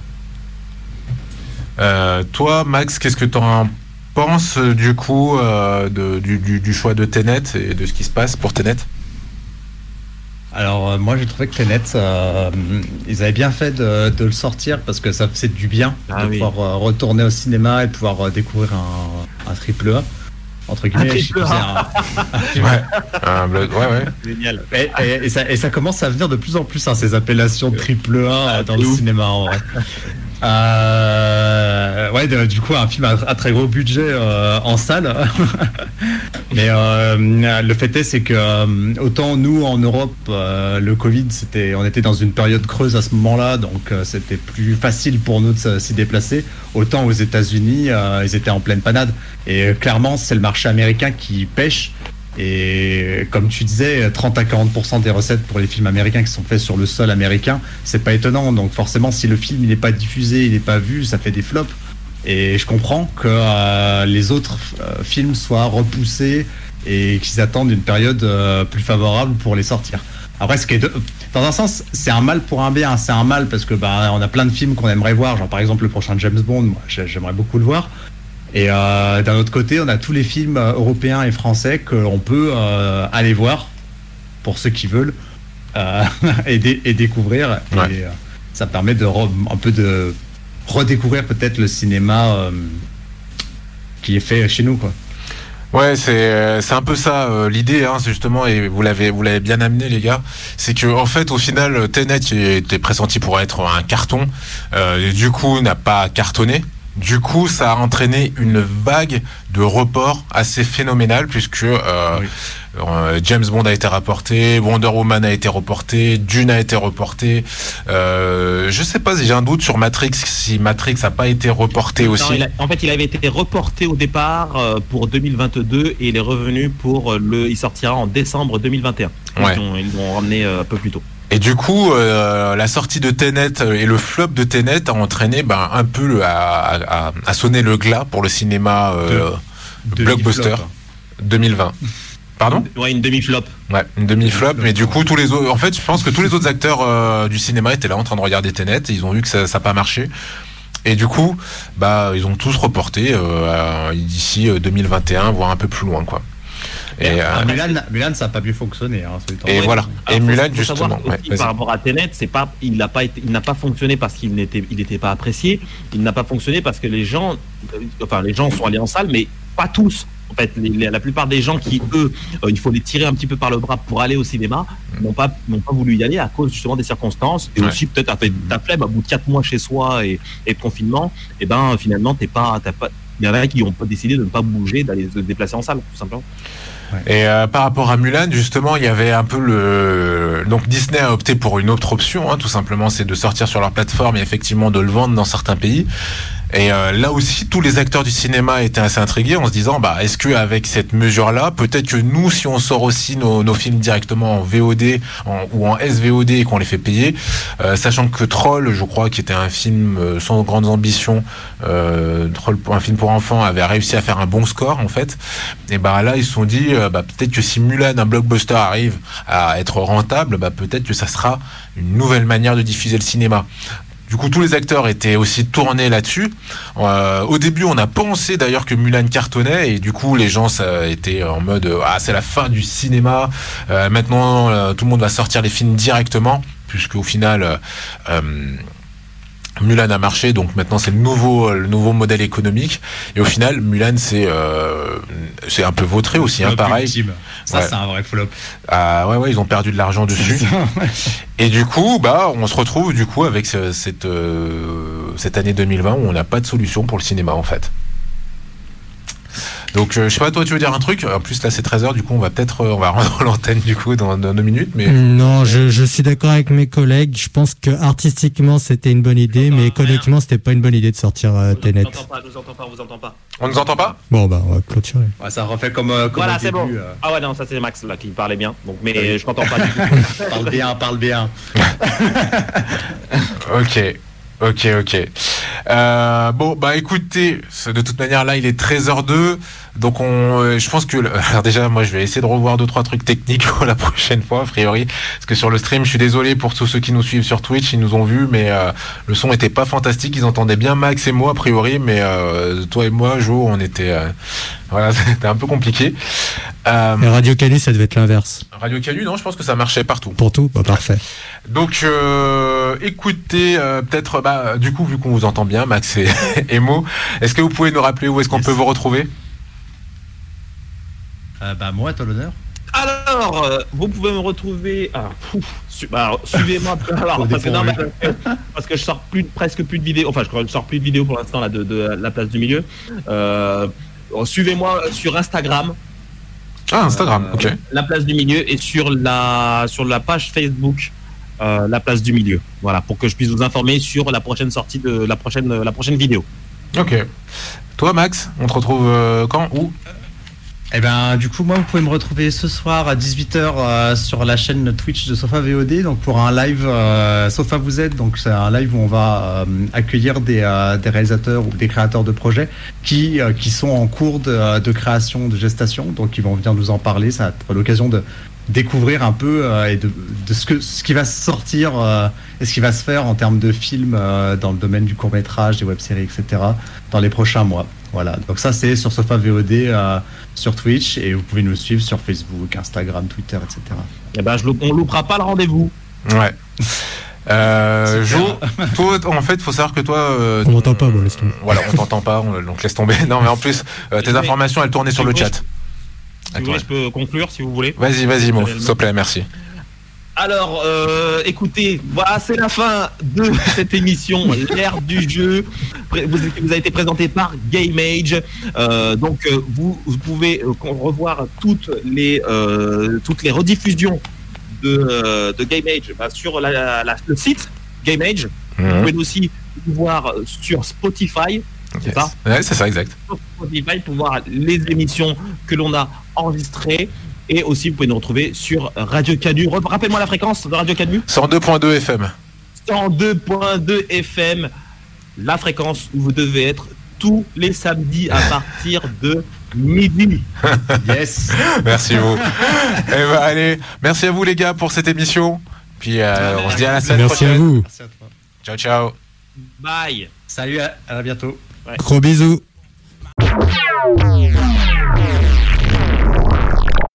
toi, Max, qu'est-ce que tu en penses du coup de, du, du, choix de Tenet et de ce qui se passe pour Tenet? Alors euh, moi j'ai trouvé que Tenet, euh, ils avaient bien fait de, de le sortir parce que ça faisait du bien Ah de oui. pouvoir euh, retourner au cinéma et de pouvoir euh, découvrir un, un triple A. Entre guillemets, je sais triple plus, A. c'est un- *laughs* Ouais. Un bleu- ouais, ouais. Génial. Et, et- et ça, et ça commence à venir de plus en plus, hein, ces appellations triple A dans de le cinéma en vrai. *laughs* Euh, ouais, du coup, un film à, très gros budget euh, en salle. *laughs* Mais euh, le fait est, c'est que euh, autant nous en Europe, euh, le Covid, c'était, on était dans une période creuse à ce moment-là, donc euh, c'était plus facile pour nous de s'y déplacer. Autant aux États-Unis, ils étaient en pleine panade. Et clairement, c'est le marché américain qui pêche. Et comme tu disais, 30 à 40% des recettes pour les films américains qui sont faits sur le sol américain, c'est pas étonnant. Donc forcément, si le film il n'est pas diffusé, il n'est pas vu, ça fait des flops. Et je comprends que euh, les autres euh, films soient repoussés et qu'ils attendent une période euh, plus favorable pour les sortir. Après, ce qui est de- dans un sens, c'est un mal pour un bien. C'est un mal parce que bah, on a plein de films qu'on aimerait voir, genre par exemple le prochain James Bond. Moi, j'ai- j'aimerais beaucoup le voir. Et euh, d'un autre côté, on a tous les films euh, européens et français qu'on peut euh, aller voir pour ceux qui veulent euh, *laughs* et, dé- et découvrir. Ouais. Et ça permet de un peu de redécouvrir peut-être le cinéma qui est fait chez nous, quoi. Ouais, c'est c'est un peu ça euh, l'idée, hein, justement, et vous l'avez vous l'avez bien amené les gars, c'est que en fait au final Tenet qui était pressenti pour être un carton, euh, et du coup n'a pas cartonné. Du coup, ça a entraîné une vague de reports assez phénoménale puisque euh, Oui. euh, James Bond a été rapporté, Wonder Woman a été reporté, Dune a été reporté. Euh, je sais pas si j'ai un doute sur Matrix, si Matrix a pas été reporté Non, aussi. a- en fait, il avait été reporté au départ euh, pour 2022 et il est revenu pour le. Il sortira en décembre 2021. Ouais. Ils l'ont- ramené un peu plus tôt. Et du coup, euh, la sortie de Tenet euh, et le flop de Tenet a entraîné ben, un peu le, à, à, à sonner le glas pour le cinéma euh, blockbuster Demi-flop. 2020. Pardon? Ouais, une demi-flop. Ouais, une demi-flop. Mais du coup, tous les autres, en fait, je pense que tous les autres acteurs euh, du cinéma étaient là en train de regarder Tenet. Et ils ont vu que ça n'a pas marché. Et du coup, bah, ils ont tous reporté euh, d'ici euh, 2021, voire un peu plus loin, quoi. Et, euh, Ah, Mulan, Mulan, ça n'a pas bien fonctionné. Hein, Et passant. voilà. Et Mulan, justement, savoir ouais, par rapport à Tenet, c'est pas, il n'a pas été, il n'a pas fonctionné parce qu'il n'était, il n'était pas apprécié. Il n'a pas fonctionné parce que les gens, euh, enfin, les gens sont allés en salle, mais pas tous. En fait, les- les- la plupart des gens qui, eux, euh, il faut les tirer un petit peu par le bras pour aller au cinéma, n'ont pas, n'ont pas voulu y aller à cause justement des circonstances et Ouais. aussi peut-être après ta flemme, à bout de quatre mois chez soi et, et de confinement, et ben finalement t'es pas, t'as pas, il y en a qui ont pas décidé de ne pas bouger, d'aller se déplacer en salle, tout simplement. Et euh, par rapport à Mulan, justement, il y avait un peu le. Donc Disney a opté pour une autre option, hein, tout simplement, c'est de sortir sur leur plateforme et effectivement de le vendre dans certains pays. Et euh, là aussi, tous les acteurs du cinéma étaient assez intrigués en se disant, bah, est-ce que avec cette mesure-là, peut-être que nous, si on sort aussi nos, nos films directement en VOD en- ou en SVOD et qu'on les fait payer, euh, sachant que Troll, je crois, qui était un film euh, sans grandes ambitions, euh, Troll un film pour enfants, avait réussi à faire un bon score en fait. Et bah là, ils se sont dit, euh, bah, peut-être que si Mulan, un blockbuster, arrive à être rentable, bah, peut-être que ça sera une nouvelle manière de diffuser le cinéma. Du coup, tous les acteurs étaient aussi tournés là-dessus. Euh, au début, on a pensé d'ailleurs que Mulan cartonnait et du coup, les gens ça était en mode euh, ah c'est la fin du cinéma. Euh, maintenant, tout le monde va sortir les films directement, puisqu'au final. Euh, euh, Mulan a marché, donc maintenant c'est le nouveau, le nouveau modèle économique. Et au final, Mulan c'est euh, c'est un peu vautré aussi, hein, pareil. ultime. Ça, Ouais. c'est un vrai flop. Ah ouais ouais, ils ont perdu de l'argent dessus. Et du coup, bah, on se retrouve du coup avec ce- cette euh, cette année 2020 où on n'a pas de solution pour le cinéma en fait. Donc, euh, je sais pas, toi, tu veux dire un truc? En plus, là, c'est 13h, du coup, on va peut-être, euh, on va *laughs* rendre l'antenne, du coup, dans, dans deux minutes, mais... Non, je, je suis d'accord avec mes collègues. Je pense que artistiquement c'était une bonne idée, mais économiquement c'était pas une bonne idée de sortir euh, Tenet. Nous entend pas, nous entend pas, vous entend pas. On nous entend pas? Bon bah on va clôturer. Ouais, ça refait comme, euh, comme Voilà, au c'est bon. début. euh, Ah ouais, non, ça c'est Max là qui parlait bien. Donc, mais Oui. je t'entends pas du *laughs* tout. parle bien, parle bien. *laughs* Ok, ok, ok. Euh, bon, bah écoutez, de toute manière, là, il est 13h02, donc on, euh, je pense que, *laughs* alors déjà, moi, je vais essayer de revoir deux trois trucs techniques *laughs* pour la prochaine fois, a priori, parce que sur le stream, je suis désolé pour tous ceux qui nous suivent sur Twitch, ils nous ont vus, mais euh, le son était pas fantastique, ils entendaient bien Max et moi, a priori, mais euh, toi et moi, Jo, on était, euh, *laughs* voilà, c'était un peu compliqué. Euh, Radio Canu, ça devait être l'inverse. Radio Canu, non, je pense que ça marchait partout. Pour tout bah, Parfait. Donc, euh, écoutez, euh, peut-être, bah, du coup, vu qu'on vous entend bien, Max et, et Mo, est-ce que vous pouvez nous rappeler où est-ce qu'on Yes. peut vous retrouver? Euh, bah, moi, t'as l'honneur. Alors, euh, vous pouvez me retrouver. Ah, bah, alors, suivez-moi. *laughs* parce, que, non, dépourvu. parce que- je sors plus, de- presque plus de vidéos. Enfin, je crois que je sors plus de vidéos pour l'instant là de, de la place du milieu. Euh, Suivez-moi sur Instagram, Ah, Instagram, euh, ok. la place du milieu, et sur la sur la page Facebook. euh, la place du milieu, voilà, pour que je puisse vous informer sur la prochaine sortie de la prochaine la prochaine vidéo. Ok. Toi, Max, on te retrouve euh, quand? Où? Eh ben, du coup, moi, vous pouvez me retrouver ce soir à 18h sur la chaîne Twitch de Sofa VOD, donc pour un live euh, Sofa vous êtes. Donc, c'est un live où on va euh, accueillir des, euh, réalisateurs ou des créateurs de projets qui, euh, sont en cours de, création, de gestation. Donc, ils vont venir nous en parler. Ça va être l'occasion de découvrir un peu euh, et de, de ce, que, qui va sortir euh, et ce qui va se faire en termes de films euh, dans le domaine du court métrage, des web-séries, etc. dans les prochains mois. Voilà, donc ça c'est sur Sofa VOD euh, sur Twitch et vous pouvez nous suivre sur Facebook, Instagram, Twitter, etc. Et ben, je, on loupera pas le rendez-vous. Ouais. Euh, Jo, *laughs* toi, en fait, faut savoir que toi. euh, On m'entend pas, bon, laisse tomber. Voilà, on t'entend pas, on- donc laisse tomber. *laughs* Non, mais en plus, euh, tes informations, elles tournaient sur le chat. Si vous voulez, je peux conclure si vous voulez. Vas-y, vas-y, Mo, Personnellement. s'il te plaît, merci. Alors, euh, écoutez, voilà, c'est la fin de *laughs* cette émission, l'ère du jeu. Vous, vous a été présenté par Game Age. Euh, donc, euh, vous, vous pouvez euh, revoir toutes les toutes les rediffusions de, de Game Age bah, sur la- la- le site Game Age. Vous Mhm. pouvez aussi voir sur Spotify. C'est Yes. ça Ouais, c'est ça, exact. sur Spotify pour voir les émissions que l'on a enregistrées. Et aussi, vous pouvez nous retrouver sur Radio Canu. Rappelle-moi la fréquence de Radio Canu. 102.2 FM. 102.2 FM, la fréquence où vous devez être tous les samedis à partir de midi. *laughs* Yes Merci vous. Eh ben, allez, merci à vous les gars pour cette émission. Puis euh, on se dit à la semaine Merci à prochaine. vous. Merci à toi. Ciao, ciao. Bye. Salut, à, à bientôt. Gros bisous.